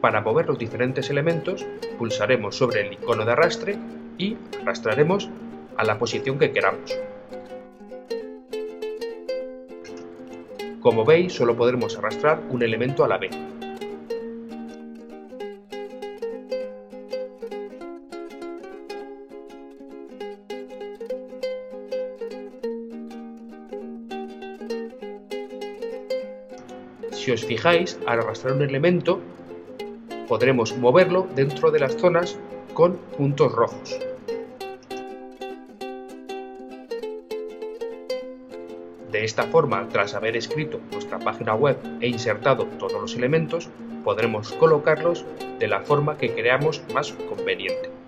Para mover los diferentes elementos, pulsaremos sobre el icono de arrastre y arrastraremos a la posición que queramos. Como veis, solo podremos arrastrar un elemento a la vez. Si os fijáis, al arrastrar un elemento, podremos moverlo dentro de las zonas con puntos rojos. De esta forma, tras haber escrito nuestra página web e insertado todos los elementos, podremos colocarlos de la forma que creamos más conveniente.